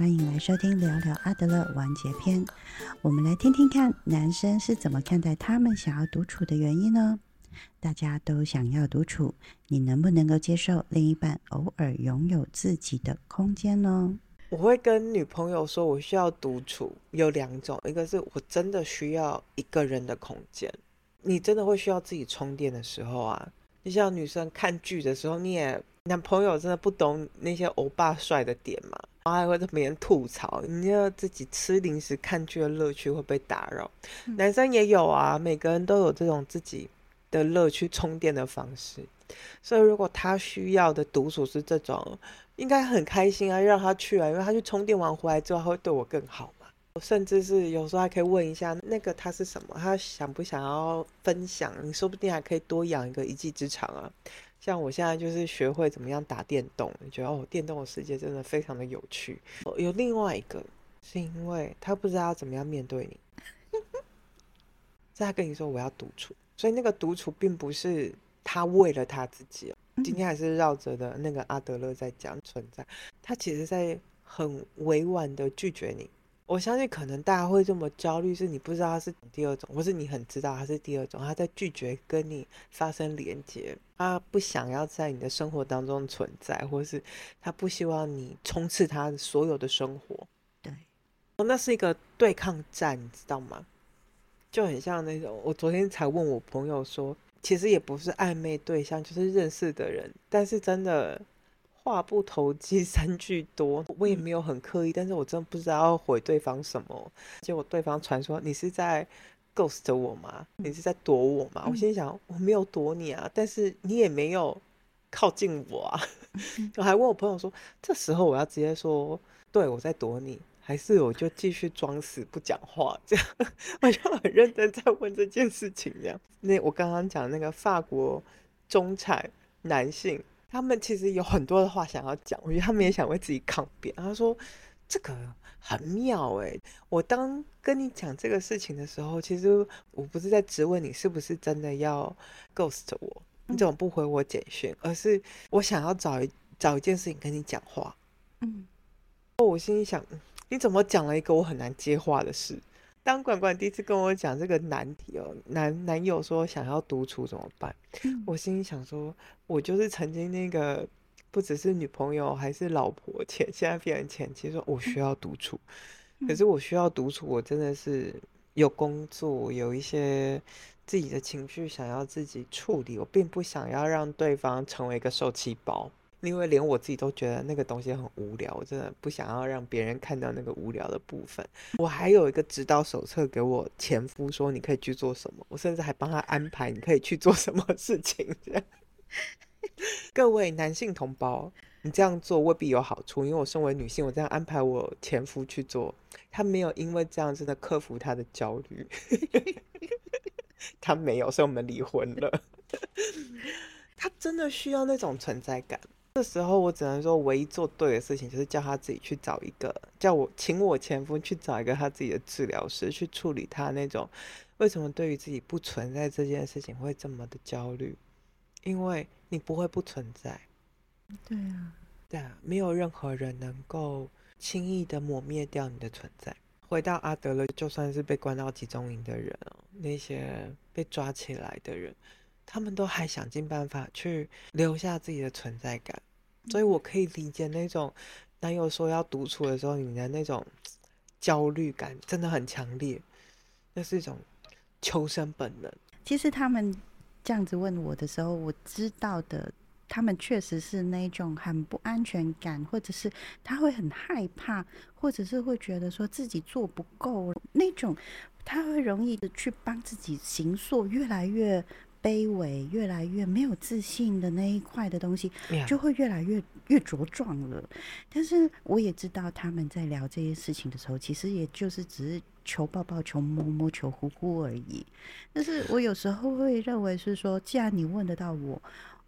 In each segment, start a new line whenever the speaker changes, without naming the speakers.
欢迎来收听聊聊阿德勒完结篇。我们来听听看，男生是怎么看待他们想要独处的原因呢？大家都想要独处，你能不能够接受另一半偶尔拥有自己的空间呢？
我会跟女朋友说，我需要独处，有两种，一个是我真的需要一个人的空间。你真的会需要自己充电的时候啊，就像女生看剧的时候，你也男朋友真的不懂那些欧巴帅的点嘛，还会在别人吐槽，你要自己吃零食看剧的乐趣会被打扰。男生也有啊，每个人都有这种自己的乐趣充电的方式。所以如果他需要的独处是这种，应该很开心啊，让他去啊，因为他去充电完回来之后，他会对我更好嘛。甚至是有时候还可以问一下那个他是什么，他想不想要分享？你说不定还可以多养一个一技之长啊。像我现在就是学会怎么样打电动，觉得哦，电动的世界真的非常的有趣。有另外一个是因为他不知道怎么样面对你，在他跟你说我要独处，所以那个独处并不是他为了他自己。今天还是绕着的那个阿德勒在讲存在，他其实在很委婉的拒绝你。我相信可能大家会这么焦虑，是你不知道他是第二种，或是你很知道他是第二种，他在拒绝跟你发生连接，他不想要在你的生活当中存在，或是他不希望你充斥他所有的生活。
对，
那是一个对抗战，你知道吗？就很像那种，我昨天才问我朋友说，其实也不是暧昧对象，就是认识的人，但是真的。话不投机三句多，我也没有很刻意，但是我真的不知道要回对方什么。结果对方传说你是在 ghost 我吗？你是在躲我吗？我心想我没有躲你啊，但是你也没有靠近我啊。我还问我朋友说，这时候我要直接说对我在躲你，还是我就继续装死不讲话？这样 我就很认真在问这件事情。这样，那我刚刚讲那个法国中产男性。他们其实有很多的话想要讲，我觉得他们也想为自己抗辩。他说：“这个很妙哎，我当跟你讲这个事情的时候，其实我不是在质问你是不是真的要 ghost 我，你怎么不回我简讯？而是我想要找一找一件事情跟你讲话。”嗯，我心里想，你怎么讲了一个我很难接话的事？当管管第一次跟我讲这个难题哦，男男友说想要独处怎么办？我心里想说，我就是曾经那个不只是女朋友，还是老婆前，现在变成前妻，说我需要独处。可是我需要独处，我真的是有工作，有一些自己的情绪想要自己处理，我并不想要让对方成为一个受气包。因为连我自己都觉得那个东西很无聊，我真的不想要让别人看到那个无聊的部分。我还有一个指导手册给我前夫，说你可以去做什么。我甚至还帮他安排你可以去做什么事情。各位男性同胞，你这样做未必有好处。因为我身为女性，我这样安排我前夫去做，他没有因为这样真的克服他的焦虑。他没有，所以我们离婚了。他真的需要那种存在感。这时候我只能说，唯一做对的事情就是叫他自己去找一个，叫我请我前夫去找一个他自己的治疗师去处理他那种为什么对于自己不存在这件事情会这么的焦虑，因为你不会不存在。
对啊，
对啊，没有任何人能够轻易的抹灭掉你的存在。回到阿德勒，就算是被关到集中营的人哦，那些被抓起来的人。他们都还想尽办法去留下自己的存在感，所以我可以理解那种男友说要独处的时候，你的那种焦虑感真的很强烈，那是一种求生本能。
其实他们这样子问我的时候，我知道的，他们确实是那种很不安全感，或者是他会很害怕，或者是会觉得说自己做不够那种，他会容易的去帮自己行塑越来越。卑微，越来越没有自信的那一块的东西，就会越来越越茁壮了。但是我也知道，他们在聊这些事情的时候，其实也就是只是求抱抱、求摸摸、求呼呼而已。但是我有时候会认为是说，既然你问得到我，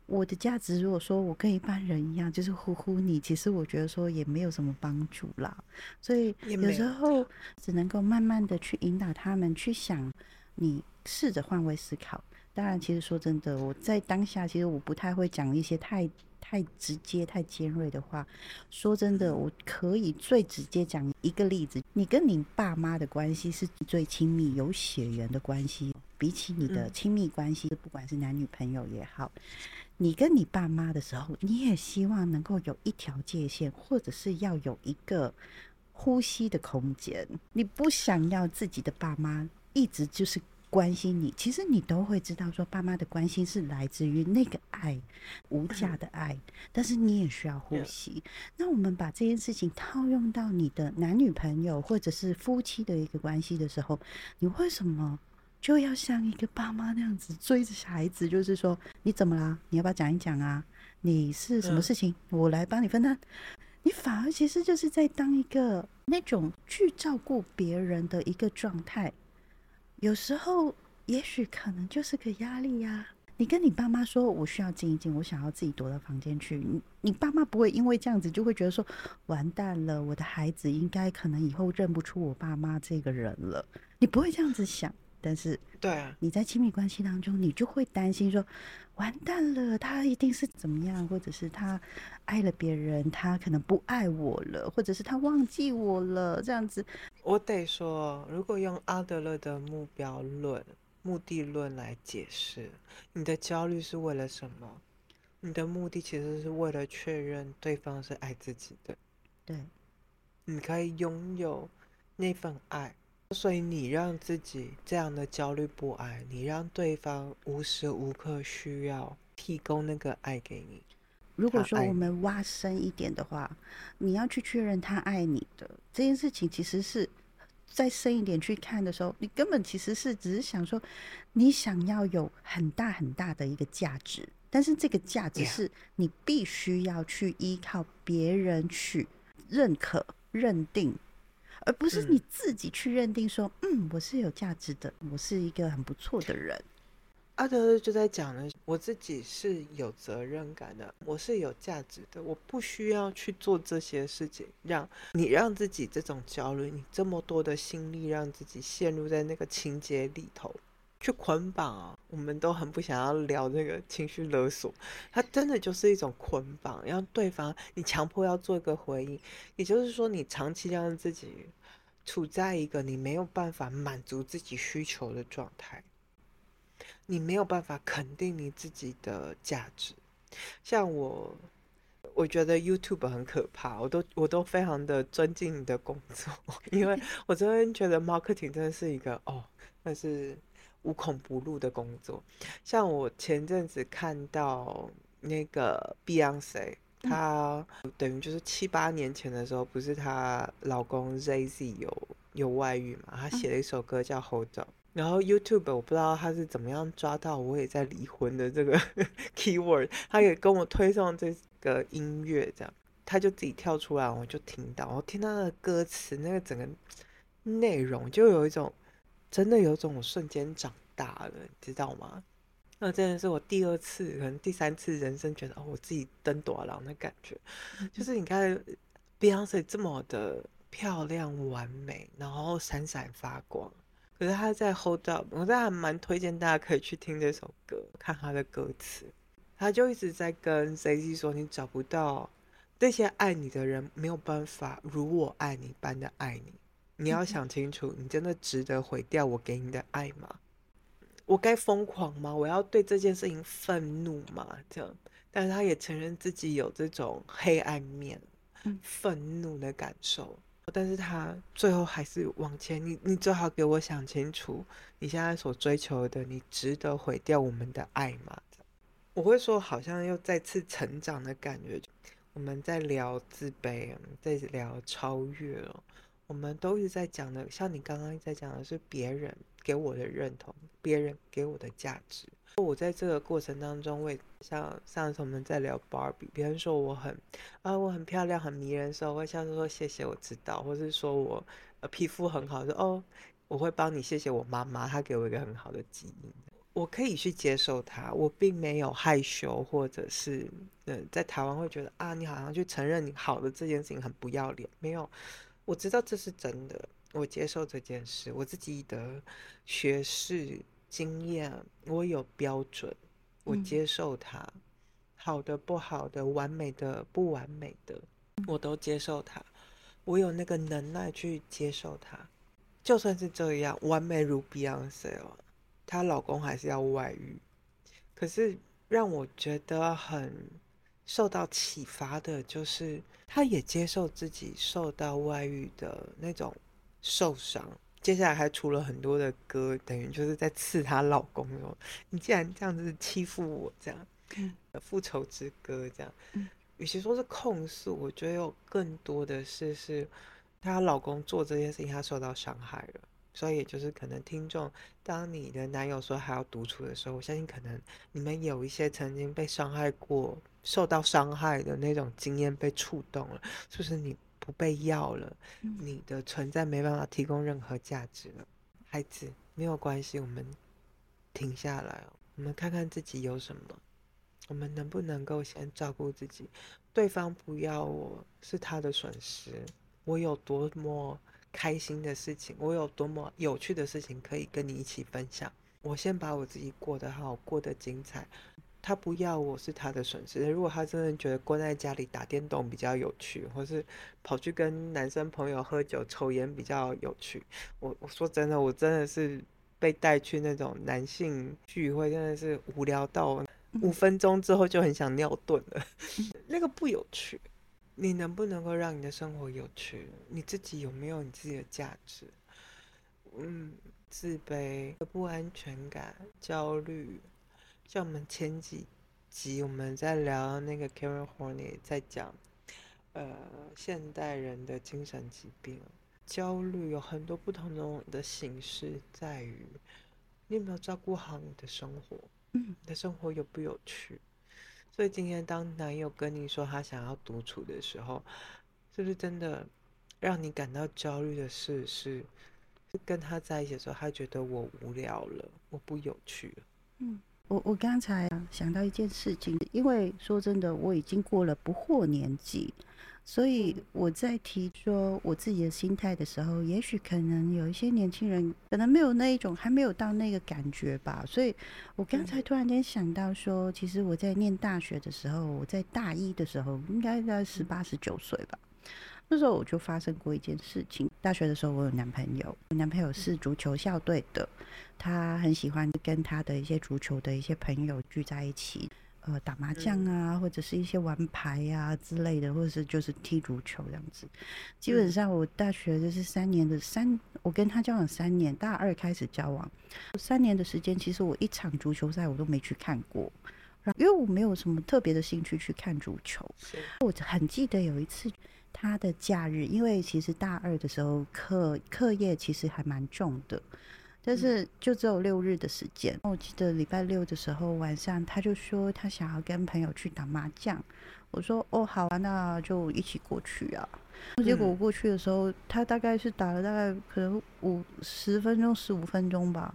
我的价值如果说我跟一般人一样，就是呼呼你，其实我觉得说也没有什么帮助啦。所以有时候只能够慢慢的去引导他们去想，你试着换位思考。当然，其实说真的，我在当下其实我不太会讲一些太太直接、太尖锐的话。说真的，我可以最直接讲一个例子：你跟你爸妈的关系是最亲密、有血缘的关系。比起你的亲密关系，不管是男女朋友也好，你跟你爸妈的时候，你也希望能够有一条界限，或者是要有一个呼吸的空间。你不想要自己的爸妈一直就是。关心你，其实你都会知道，说爸妈的关心是来自于那个爱，无价的爱。但是你也需要呼吸。那我们把这件事情套用到你的男女朋友或者是夫妻的一个关系的时候，你为什么就要像一个爸妈那样子追着孩子？就是说，你怎么啦？你要不要讲一讲啊？你是什么事情？我来帮你分担。你反而其实就是在当一个那种去照顾别人的一个状态。有时候，也许可能就是个压力呀。你跟你爸妈说，我需要静一静，我想要自己躲到房间去。你你爸妈不会因为这样子就会觉得说，完蛋了，我的孩子应该可能以后认不出我爸妈这个人了。你不会这样子想，但是
对啊，
你在亲密关系当中，你就会担心说，完蛋了，他一定是怎么样，或者是他爱了别人，他可能不爱我了，或者是他忘记我了，这样子。
我得说，如果用阿德勒的目标论、目的论来解释，你的焦虑是为了什么？你的目的其实是为了确认对方是爱自己的。
对，
你可以拥有那份爱，所以你让自己这样的焦虑不安，你让对方无时无刻需要提供那个爱给你。
如果说我们挖深一点的话，你要去确认他爱你的这件事情，其实是再深一点去看的时候，你根本其实是只是想说，你想要有很大很大的一个价值，但是这个价值是你必须要去依靠别人去认可、认定，而不是你自己去认定说，嗯，我是有价值的，我是一个很不错的人。
阿德勒就在讲呢，我自己是有责任感的，我是有价值的，我不需要去做这些事情，让你让自己这种焦虑，你这么多的心力，让自己陷入在那个情节里头去捆绑啊。我们都很不想要聊那个情绪勒索，它真的就是一种捆绑，让对方你强迫要做一个回应，也就是说，你长期让自己处在一个你没有办法满足自己需求的状态。你没有办法肯定你自己的价值，像我，我觉得 YouTube 很可怕，我都我都非常的尊敬你的工作，因为我真的觉得 marketing 真的是一个哦，那是无孔不入的工作。像我前阵子看到那个 Beyonce，她等于就是七八年前的时候，不是她老公 Jay Z 有有外遇嘛，她写了一首歌叫 Hold Up。然后 YouTube 我不知道他是怎么样抓到我也在离婚的这个 keyword，他也跟我推送这个音乐，这样他就自己跳出来，我就听到，我听他的歌词，那个整个内容就有一种真的有种瞬间长大了，你知道吗？那真的是我第二次，可能第三次人生觉得哦，我自己登短廊的感觉，就是你看 Beyonce 这么的漂亮完美，然后闪闪发光。可是他在 Hold Up，我真的蛮推荐大家可以去听这首歌，看他的歌词。他就一直在跟 Z Z 说：“你找不到这些爱你的人，没有办法如我爱你般的爱你。你要想清楚，你真的值得毁掉我给你的爱吗？我该疯狂吗？我要对这件事情愤怒吗？这样，但是他也承认自己有这种黑暗面，愤怒的感受。”但是他最后还是往前，你你最好给我想清楚，你现在所追求的，你值得毁掉我们的爱吗？我会说，好像又再次成长的感觉。我们在聊自卑，在聊超越了，我们都是在讲的，像你刚刚在讲的是别人给我的认同，别人给我的价值。我在这个过程当中，会像上次我们在聊 bar 比别人说我很啊，我很漂亮，很迷人的时候，我会像是说谢谢，我知道，或是说我呃皮肤很好，说哦，我会帮你谢谢我妈妈，她给我一个很好的基因，我可以去接受它，我并没有害羞，或者是嗯，在台湾会觉得啊，你好像去承认你好的这件事情很不要脸，没有，我知道这是真的，我接受这件事，我自己的学识。经验，我有标准，我接受它，好的、不好的、完美的、不完美的，我都接受它。我有那个能耐去接受它。就算是这样，完美如 Beyonce 哦，她老公还是要外遇。可是让我觉得很受到启发的，就是她也接受自己受到外遇的那种受伤。接下来还出了很多的歌，等于就是在刺她老公说：“你既然这样子欺负我，这样，复仇之歌这样。”与其说是控诉，我觉得有更多的是是她老公做这件事情，她受到伤害了。所以就是可能听众，当你的男友说还要独处的时候，我相信可能你们有一些曾经被伤害过、受到伤害的那种经验被触动了，是不是你？不被要了，你的存在没办法提供任何价值了，孩子没有关系，我们停下来，我们看看自己有什么，我们能不能够先照顾自己？对方不要我是他的损失，我有多么开心的事情，我有多么有趣的事情可以跟你一起分享，我先把我自己过得好，过得精彩。他不要我是他的损失。如果他真的觉得关在家里打电动比较有趣，或是跑去跟男生朋友喝酒抽烟比较有趣，我我说真的，我真的是被带去那种男性聚会，真的是无聊到五分钟之后就很想尿遁了。那个不有趣。你能不能够让你的生活有趣？你自己有没有你自己的价值？嗯，自卑、不安全感、焦虑。像我们前几集我们在聊那个 Karen Horney 在讲，呃，现代人的精神疾病，焦虑有很多不同的的形式，在于你有没有照顾好你的生活，嗯，你的生活有不有趣？所以今天当男友跟你说他想要独处的时候，是不是真的让你感到焦虑的事是，跟他在一起的时候，他觉得我无聊了，我不有趣了，
嗯。我我刚才想到一件事情，因为说真的，我已经过了不惑年纪，所以我在提说我自己的心态的时候，也许可能有一些年轻人可能没有那一种，还没有到那个感觉吧。所以我刚才突然间想到说，其实我在念大学的时候，我在大一的时候，应该在十八十九岁吧。那时候我就发生过一件事情。大学的时候，我有男朋友，我男朋友是足球校队的，他很喜欢跟他的一些足球的一些朋友聚在一起，呃，打麻将啊，或者是一些玩牌呀之类的，或者是就是踢足球这样子。基本上我大学就是三年的三，我跟他交往三年，大二开始交往，三年的时间，其实我一场足球赛我都没去看过，因为我没有什么特别的兴趣去看足球。我很记得有一次。他的假日，因为其实大二的时候课课业其实还蛮重的，但是就只有六日的时间。我记得礼拜六的时候晚上，他就说他想要跟朋友去打麻将。我说哦好啊，那就一起过去啊。结果我过去的时候，他大概是打了大概可能五十分钟、十五分钟吧。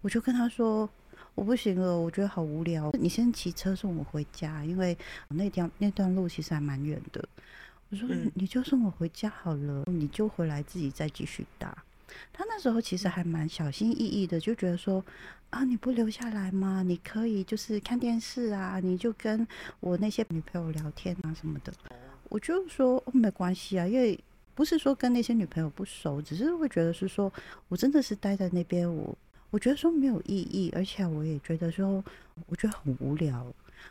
我就跟他说我不行了，我觉得好无聊。你先骑车送我回家，因为那条那段路其实还蛮远的。我说你就送我回家好了，你就回来自己再继续打。他那时候其实还蛮小心翼翼的，就觉得说啊，你不留下来吗？你可以就是看电视啊，你就跟我那些女朋友聊天啊什么的。我就说哦没关系啊，因为不是说跟那些女朋友不熟，只是会觉得是说我真的是待在那边，我我觉得说没有意义，而且我也觉得说我觉得很无聊。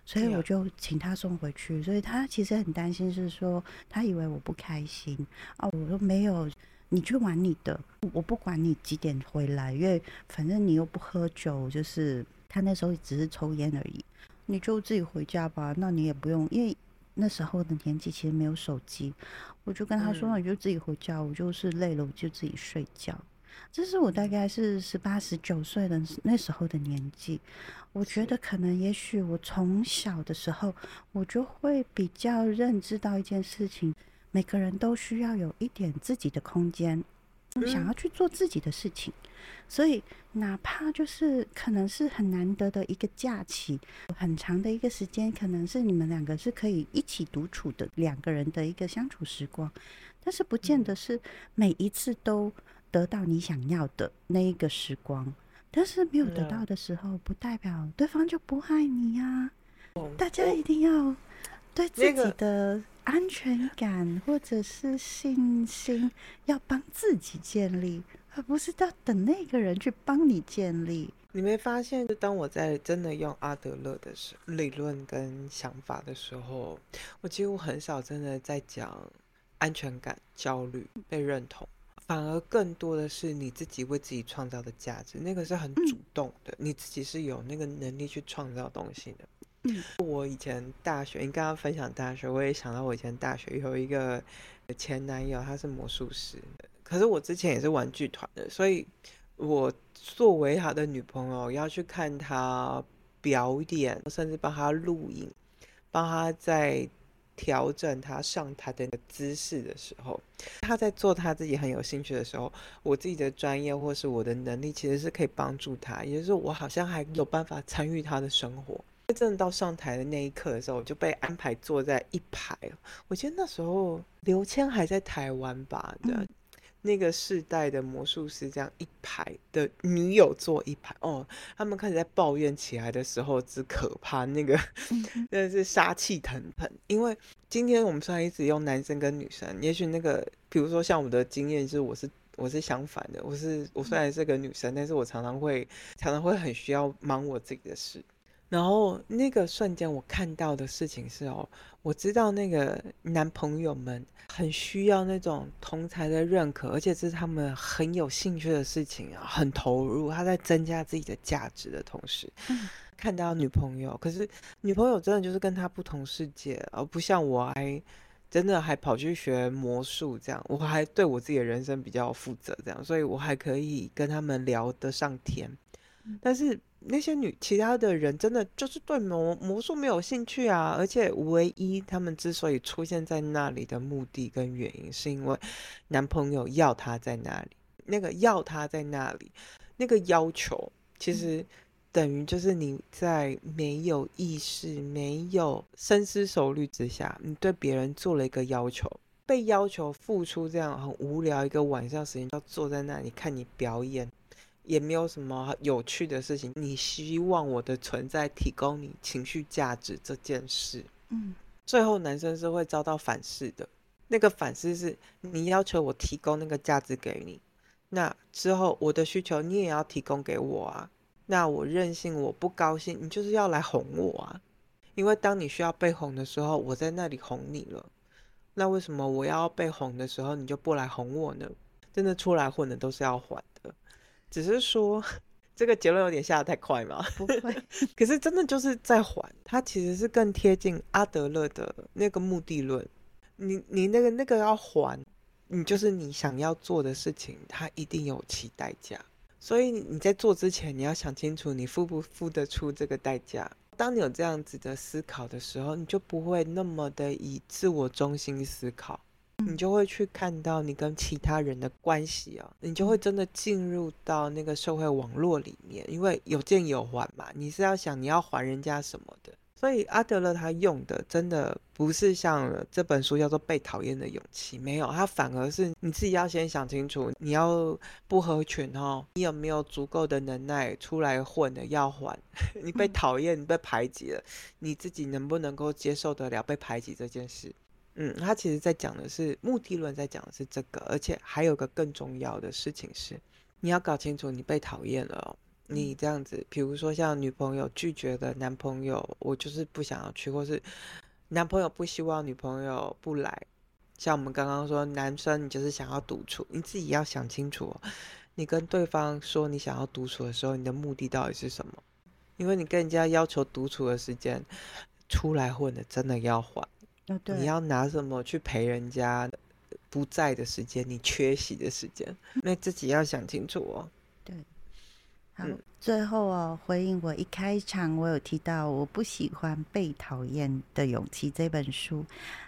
所以我就请他送回去，所以他其实很担心，是说他以为我不开心啊。我说没有，你去玩你的，我不管你几点回来，因为反正你又不喝酒，就是他那时候只是抽烟而已，你就自己回家吧。那你也不用，因为那时候的年纪其实没有手机，我就跟他说，那你就自己回家，我就是累了，我就自己睡觉。这是我大概是十八十九岁的那时候的年纪，我觉得可能也许我从小的时候，我就会比较认知到一件事情，每个人都需要有一点自己的空间，想要去做自己的事情，所以哪怕就是可能是很难得的一个假期，很长的一个时间，可能是你们两个是可以一起独处的两个人的一个相处时光，但是不见得是每一次都。得到你想要的那一个时光，但是没有得到的时候，不代表对方就不爱你呀。大家一定要对自己的安全感或者是信心，要帮自己建立，而不是要等那个人去帮你建立。
你没发现，就当我在真的用阿德勒的时理论跟想法的时候，我几乎很少真的在讲安全感、焦虑、被认同。反而更多的是你自己为自己创造的价值，那个是很主动的，你自己是有那个能力去创造东西的。嗯，我以前大学，你刚刚分享大学，我也想到我以前大学有一个前男友，他是魔术师，可是我之前也是玩剧团的，所以我作为他的女朋友，要去看他表演，甚至帮他录影，帮他在。调整他上台的姿势的时候，他在做他自己很有兴趣的时候，我自己的专业或是我的能力其实是可以帮助他，也就是我好像还有办法参与他的生活。真正到上台的那一刻的时候，我就被安排坐在一排。我记得那时候刘谦还在台湾吧对。那个世代的魔术师，这样一排的女友坐一排哦，他们开始在抱怨起来的时候，之可怕，那个 真的是杀气腾腾。因为今天我们虽然一直用男生跟女生，也许那个，比如说像我的经验，是我是我是相反的，我是我虽然是个女生，但是我常常会常常会很需要忙我自己的事。然后那个瞬间，我看到的事情是哦，我知道那个男朋友们很需要那种同才的认可，而且这是他们很有兴趣的事情啊，很投入，他在增加自己的价值的同时，看到女朋友，可是女朋友真的就是跟他不同世界，而不像我还真的还跑去学魔术这样，我还对我自己的人生比较负责这样，所以我还可以跟他们聊得上天，但是。那些女其他的人真的就是对魔魔术没有兴趣啊，而且唯一他们之所以出现在那里的目的跟原因，是因为男朋友要他在那里。那个要他在那里，那个要求其实等于就是你在没有意识、没有深思熟虑之下，你对别人做了一个要求，被要求付出这样很无聊一个晚上时间，要坐在那里看你表演。也没有什么有趣的事情。你希望我的存在提供你情绪价值这件事，嗯，最后男生是会遭到反噬的。那个反噬是你要求我提供那个价值给你，那之后我的需求你也要提供给我啊。那我任性，我不高兴，你就是要来哄我啊。因为当你需要被哄的时候，我在那里哄你了。那为什么我要被哄的时候，你就不来哄我呢？真的出来混的都是要还的。只是说，这个结论有点下的太快嘛？
不会，
可是真的就是在还，它其实是更贴近阿德勒的那个目的论。你你那个那个要还，你就是你想要做的事情，它一定有其代价。所以你在做之前，你要想清楚，你付不付得出这个代价。当你有这样子的思考的时候，你就不会那么的以自我中心思考。你就会去看到你跟其他人的关系啊，你就会真的进入到那个社会网络里面，因为有借有还嘛，你是要想你要还人家什么的。所以阿德勒他用的真的不是像这本书叫做《被讨厌的勇气》，没有，他反而是你自己要先想清楚，你要不合群哦，你有没有足够的能耐出来混的要还？你被讨厌，你被排挤了，你自己能不能够接受得了被排挤这件事？嗯，他其实在讲的是目的论，在讲的是这个，而且还有个更重要的事情是，你要搞清楚你被讨厌了。你这样子，比如说像女朋友拒绝的男朋友，我就是不想要去，或是男朋友不希望女朋友不来。像我们刚刚说，男生你就是想要独处，你自己要想清楚，你跟对方说你想要独处的时候，你的目的到底是什么？因为你跟人家要求独处的时间，出来混的真的要还。你要拿什么去陪人家不在的时间？你缺席的时间，那自己要想清楚哦。
对，好。最后哦，回应我一开场我有提到我不喜欢《被讨厌的勇气》这本书，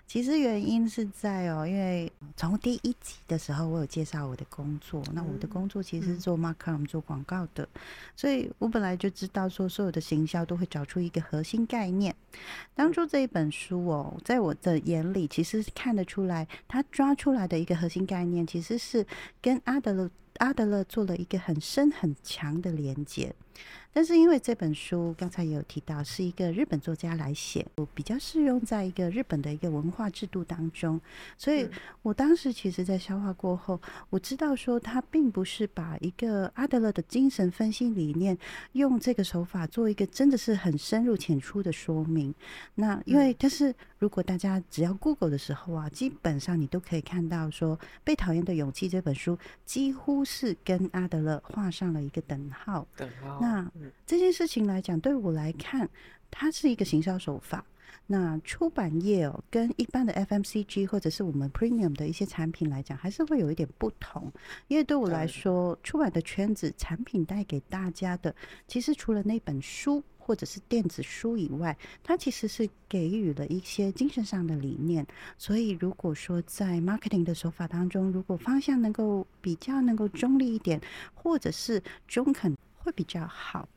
其实原因是在哦，因为从第一集的时候我有介绍我的工作，那我的工作其实是做 marketing 做广告的，所以我本来就知道说所有的行销都会找出一个核心概念。当初这一本书哦，在我的眼里其实是看得出来，他抓出来的一个核心概念其实是跟阿德勒。阿德勒做了一个很深很强的连接。但是因为这本书刚才也有提到，是一个日本作家来写，我比较适用在一个日本的一个文化制度当中，所以我当时其实，在消化过后，我知道说他并不是把一个阿德勒的精神分析理念用这个手法做一个真的是很深入浅出的说明。那因为，但是如果大家只要 Google 的时候啊，基本上你都可以看到说，《被讨厌的勇气》这本书几乎是跟阿德勒画上了一个等号。
等号。
那这件事情来讲，对我来看，它是一个行销手法。那出版业哦，跟一般的 FMCG 或者是我们 Premium 的一些产品来讲，还是会有一点不同。因为对我来说，出版的圈子产品带给大家的，其实除了那本书或者是电子书以外，它其实是给予了一些精神上的理念。所以，如果说在 marketing 的手法当中，如果方向能够比较能够中立一点，或者是中肯。会比较好。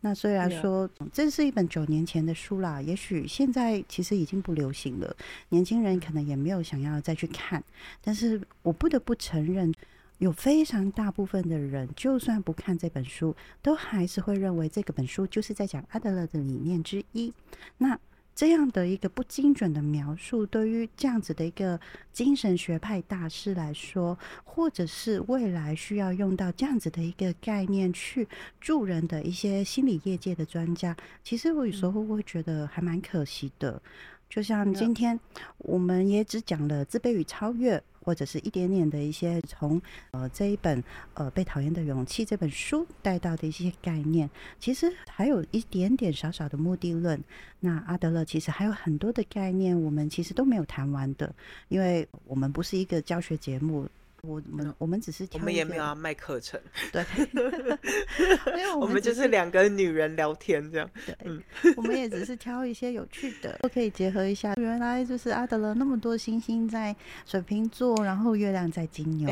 那虽然说这是一本九年前的书啦，也许现在其实已经不流行了，年轻人可能也没有想要再去看。但是我不得不承认，有非常大部分的人，就算不看这本书，都还是会认为这个本书就是在讲阿德勒的理念之一。那。这样的一个不精准的描述，对于这样子的一个精神学派大师来说，或者是未来需要用到这样子的一个概念去助人的一些心理业界的专家，其实我有时候会觉得还蛮可惜的。就像今天，我们也只讲了自卑与超越。或者是一点点的一些从呃这一本呃被讨厌的勇气这本书带到的一些概念，其实还有一点点小小的目的论。那阿德勒其实还有很多的概念，我们其实都没有谈完的，因为我们不是一个教学节目。我们我们只是
我们也没有要卖课程，
对，因为
我们就是两个女人聊天这样，
对，我们也只是挑一些有趣的，都可以结合一下。原来就是阿德勒那么多星星在水瓶座，然后月亮在金牛。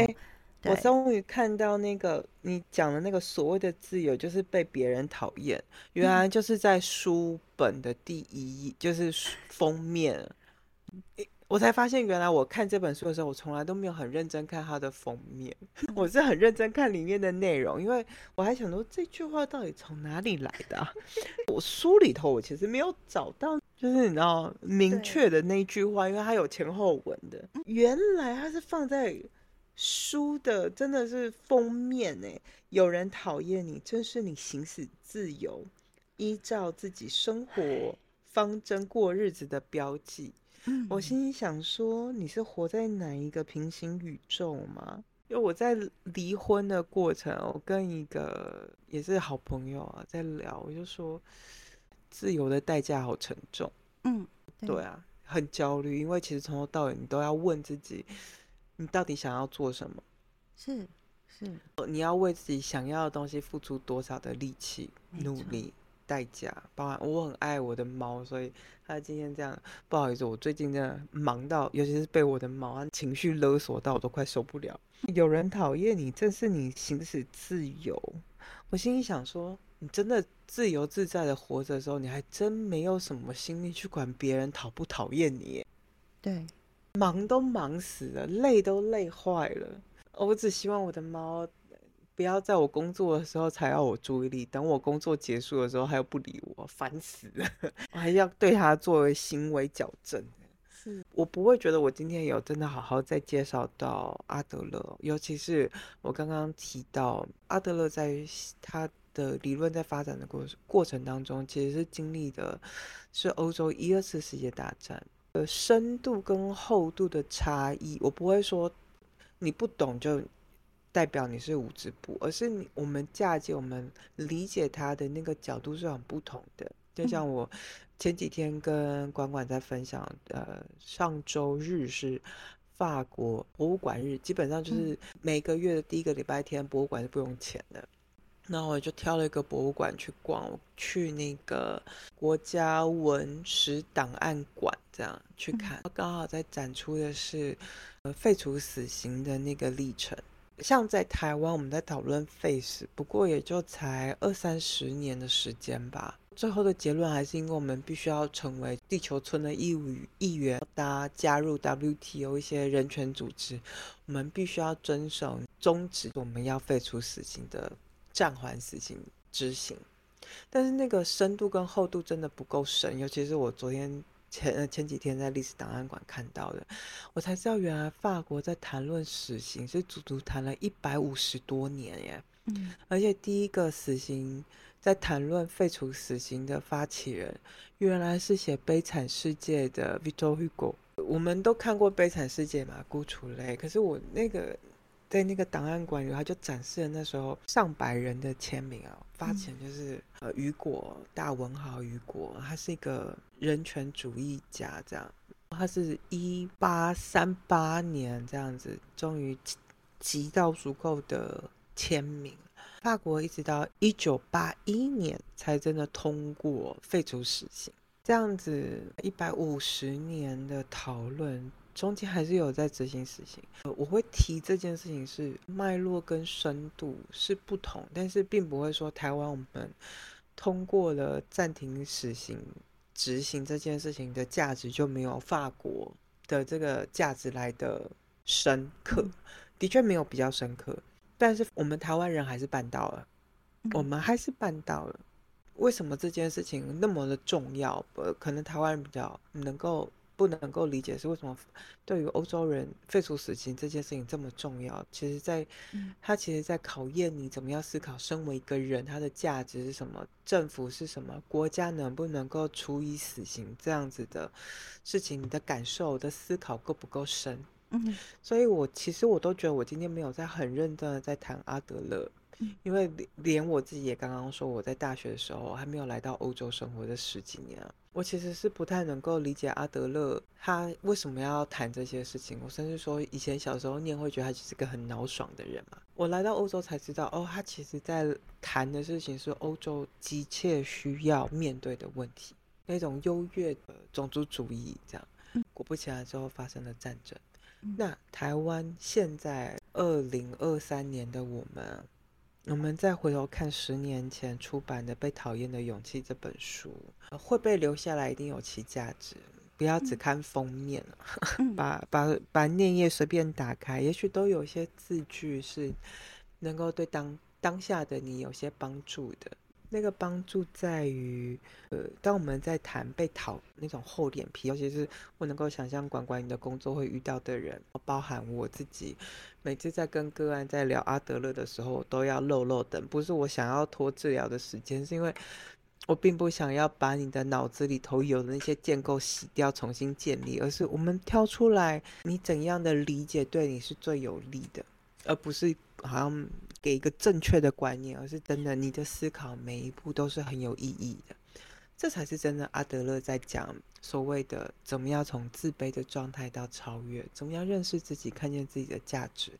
我终于看到那个你讲的那个所谓的自由，就是被别人讨厌，原来就是在书本的第一，就是封面。我才发现，原来我看这本书的时候，我从来都没有很认真看它的封面，我是很认真看里面的内容，因为我还想说这句话到底从哪里来的。我书里头我其实没有找到，就是你知道明确的那句话，因为它有前后文的。原来它是放在书的，真的是封面呢。有人讨厌你，正是你行使自由、依照自己生活方针过日子的标记。我心里想说，你是活在哪一个平行宇宙吗？因为我在离婚的过程，我跟一个也是好朋友啊在聊，我就说自由的代价好沉重。
嗯，
对啊，很焦虑，因为其实从头到尾你都要问自己，你到底想要做什么？
是是，
你要为自己想要的东西付出多少的力气、努力？代价，包含我很爱我的猫，所以他今天这样不好意思，我最近真的忙到，尤其是被我的猫情绪勒索到，我都快受不了。有人讨厌你，正是你行使自由。我心里想说，你真的自由自在的活着的时候，你还真没有什么心力去管别人讨不讨厌你。
对，
忙都忙死了，累都累坏了。我只希望我的猫。不要在我工作的时候才要我注意力，等我工作结束的时候他又不理我，烦死了！我还要对他作为行为矫正。
是
我不会觉得我今天有真的好好在介绍到阿德勒，尤其是我刚刚提到阿德勒在他的理论在发展的过过程当中，其实是经历的是欧洲一二次世界大战的深度跟厚度的差异。我不会说你不懂就。代表你是无知部，而是你我们嫁接我们理解它的那个角度是很不同的。就像我前几天跟管管在分享，呃，上周日是法国博物馆日，基本上就是每个月的第一个礼拜天，博物馆是不用钱的。那我就挑了一个博物馆去逛，去那个国家文史档案馆这样去看，刚好在展出的是呃废除死刑的那个历程。像在台湾，我们在讨论废死，不过也就才二三十年的时间吧。最后的结论还是因为我们必须要成为地球村的义务议员，大家加入 WTO 一些人权组织，我们必须要遵守终止我们要废除死刑的暂缓死刑执行。但是那个深度跟厚度真的不够深，尤其是我昨天前前几天在历史档案馆看到的，我才知道原来法国在谈论死刑是足足谈了一百五十多年耶。嗯，而且第一个死刑在谈论废除死刑的发起人，原来是写《悲惨世界》的 Victor Hugo。我们都看过《悲惨世界》嘛，孤雏类。可是我那个。在那个档案馆里，他就展示了那时候上百人的签名啊，发起人就是呃雨果大文豪雨果，他是一个人权主义家，这样，他是一八三八年这样子，终于集到足够的签名，法国一直到一九八一年才真的通过废除死刑，这样子一百五十年的讨论。中间还是有在执行死刑，呃，我会提这件事情是脉络跟深度是不同，但是并不会说台湾我们通过了暂停死刑执行这件事情的价值就没有法国的这个价值来的深刻，的确没有比较深刻，但是我们台湾人还是办到了，我们还是办到了，为什么这件事情那么的重要？呃，可能台湾人比较能够。不能够理解是为什么对于欧洲人废除死刑这件事情这么重要。其实，在他其实，在考验你怎么样思考，身为一个人，他的价值是什么，政府是什么，国家能不能够处以死刑这样子的事情，你的感受的思考够不够深？嗯，所以我其实我都觉得我今天没有在很认真的在谈阿德勒。因为连我自己也刚刚说，我在大学的时候还没有来到欧洲生活这十几年，我其实是不太能够理解阿德勒他为什么要谈这些事情。我甚至说，以前小时候念会觉得他就是个很脑爽的人嘛。我来到欧洲才知道，哦，他其实在谈的事情是欧洲急切需要面对的问题，那种优越的种族主义这样。果不其然，之后发生了战争。那台湾现在二零二三年的我们。我们再回头看十年前出版的《被讨厌的勇气》这本书，会被留下来，一定有其价值。不要只看封面 把把把内页随便打开，也许都有些字句是能够对当当下的你有些帮助的。那个帮助在于，呃，当我们在谈被讨那种厚脸皮，尤其是我能够想象管管你的工作会遇到的人，包含我自己，每次在跟个案在聊阿德勒的时候，都要漏漏等，不是我想要拖治疗的时间，是因为我并不想要把你的脑子里头有的那些建构洗掉，重新建立，而是我们挑出来你怎样的理解对你是最有利的，而不是好像。给一个正确的观念，而是真的，你的思考每一步都是很有意义的，这才是真的。阿德勒在讲所谓的怎么样从自卑的状态到超越，怎么样认识自己，看见自己的价值，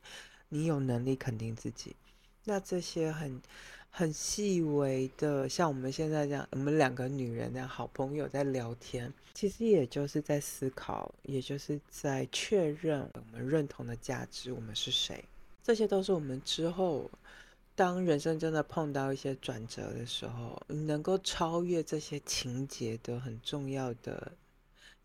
你有能力肯定自己。那这些很很细微的，像我们现在这样，我们两个女人那样好朋友在聊天，其实也就是在思考，也就是在确认我们认同的价值，我们是谁。这些都是我们之后，当人生真的碰到一些转折的时候，能够超越这些情节的很重要的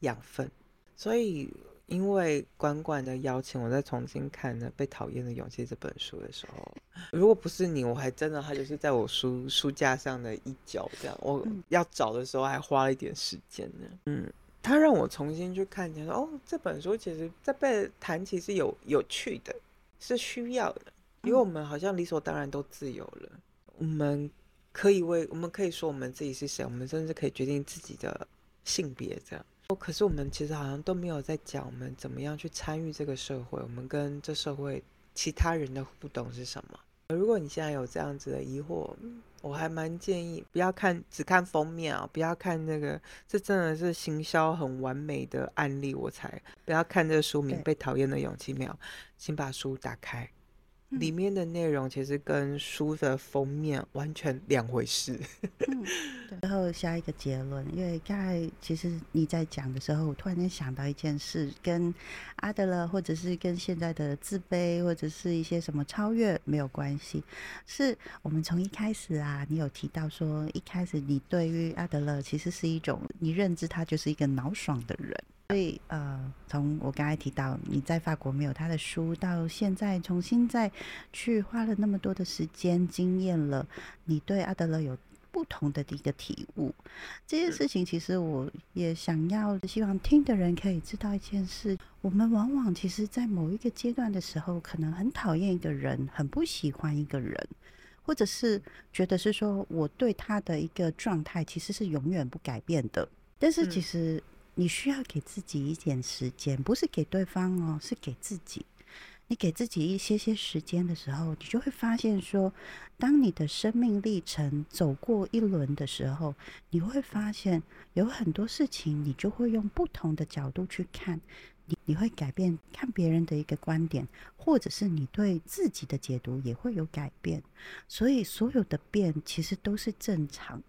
养分。所以，因为管管的邀请，我再重新看呢《被讨厌的勇气》这本书的时候，如果不是你，我还真的他就是在我书书架上的一角，这样我要找的时候还花了一点时间呢。嗯，他让我重新去看见，说哦，这本书其实在被谈起是有有趣的。是需要的，因为我们好像理所当然都自由了。我们可以为我们可以说我们自己是谁，我们甚至可以决定自己的性别这样。可是我们其实好像都没有在讲我们怎么样去参与这个社会，我们跟这社会其他人的互动是什么。如果你现在有这样子的疑惑，我还蛮建议不要看只看封面啊，不要看那个，这真的是行销很完美的案例，我才不要看这个书名《被讨厌的勇气》没有，请把书打开，里面的内容其实跟书的封面完全两回事。
嗯，对。然后下一个结论，因为刚才其实你在讲的时候，我突然间想到一件事，跟阿德勒或者是跟现在的自卑或者是一些什么超越没有关系。是我们从一开始啊，你有提到说，一开始你对于阿德勒其实是一种你认知他就是一个脑爽的人。所以，呃，从我刚才提到你在法国没有他的书，到现在重新再去花了那么多的时间经验了，你对阿德勒有不同的一个体悟。这件事情，其实我也想要希望听的人可以知道一件事：我们往往其实，在某一个阶段的时候，可能很讨厌一个人，很不喜欢一个人，或者是觉得是说我对他的一个状态其实是永远不改变的。但是其实。你需要给自己一点时间，不是给对方哦，是给自己。你给自己一些些时间的时候，你就会发现说，当你的生命历程走过一轮的时候，你会发现有很多事情，你就会用不同的角度去看，你你会改变看别人的一个观点，或者是你对自己的解读也会有改变。所以，所有的变其实都是正常。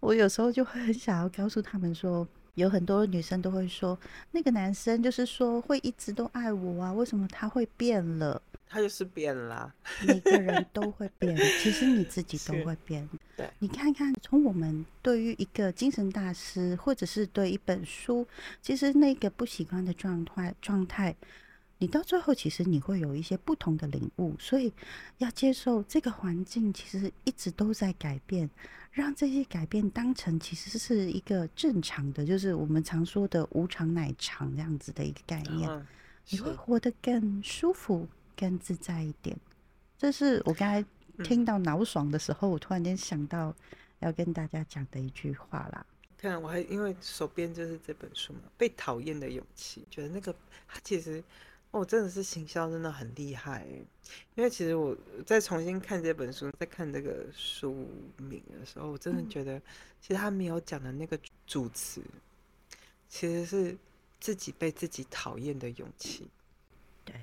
我有时候就会很想要告诉他们说。有很多女生都会说，那个男生就是说会一直都爱我啊，为什么他会变了？
他就是变了。
每个人 都会变，其实你自己都会变。
对，
你看看，从我们对于一个精神大师，或者是对一本书，其实那个不习惯的状态状态。你到最后，其实你会有一些不同的领悟，所以要接受这个环境其实一直都在改变，让这些改变当成其实是一个正常的，就是我们常说的无常乃常这样子的一个概念，你会活得更舒服、更自在一点。这是我刚才听到脑爽的时候，我突然间想到要跟大家讲的一句话啦。
看，我还因为手边就是这本书嘛，《被讨厌的勇气》，觉得那个它其实。哦，真的是行销真的很厉害，因为其实我在重新看这本书，在看这个书名的时候，我真的觉得，其实他没有讲的那个主词，其实是自己被自己讨厌的勇气。
对，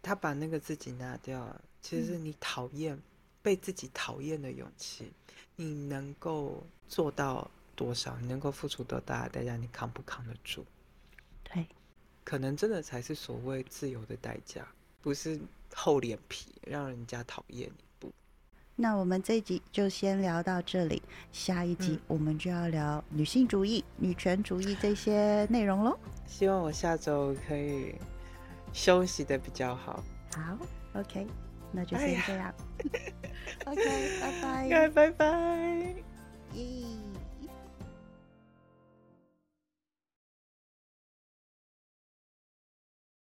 他把那个自己拿掉了，其实是你讨厌被自己讨厌的勇气，你能够做到多少？你能够付出多大的代价？你扛不扛得住？
对。
可能真的才是所谓自由的代价，不是厚脸皮让人家讨厌你。不，
那我们这一集就先聊到这里，下一集我们就要聊女性主义、女权主义这些内容喽。
希望我下周可以休息的比较好。
好，OK，那就先这样。OK，拜拜。
拜拜。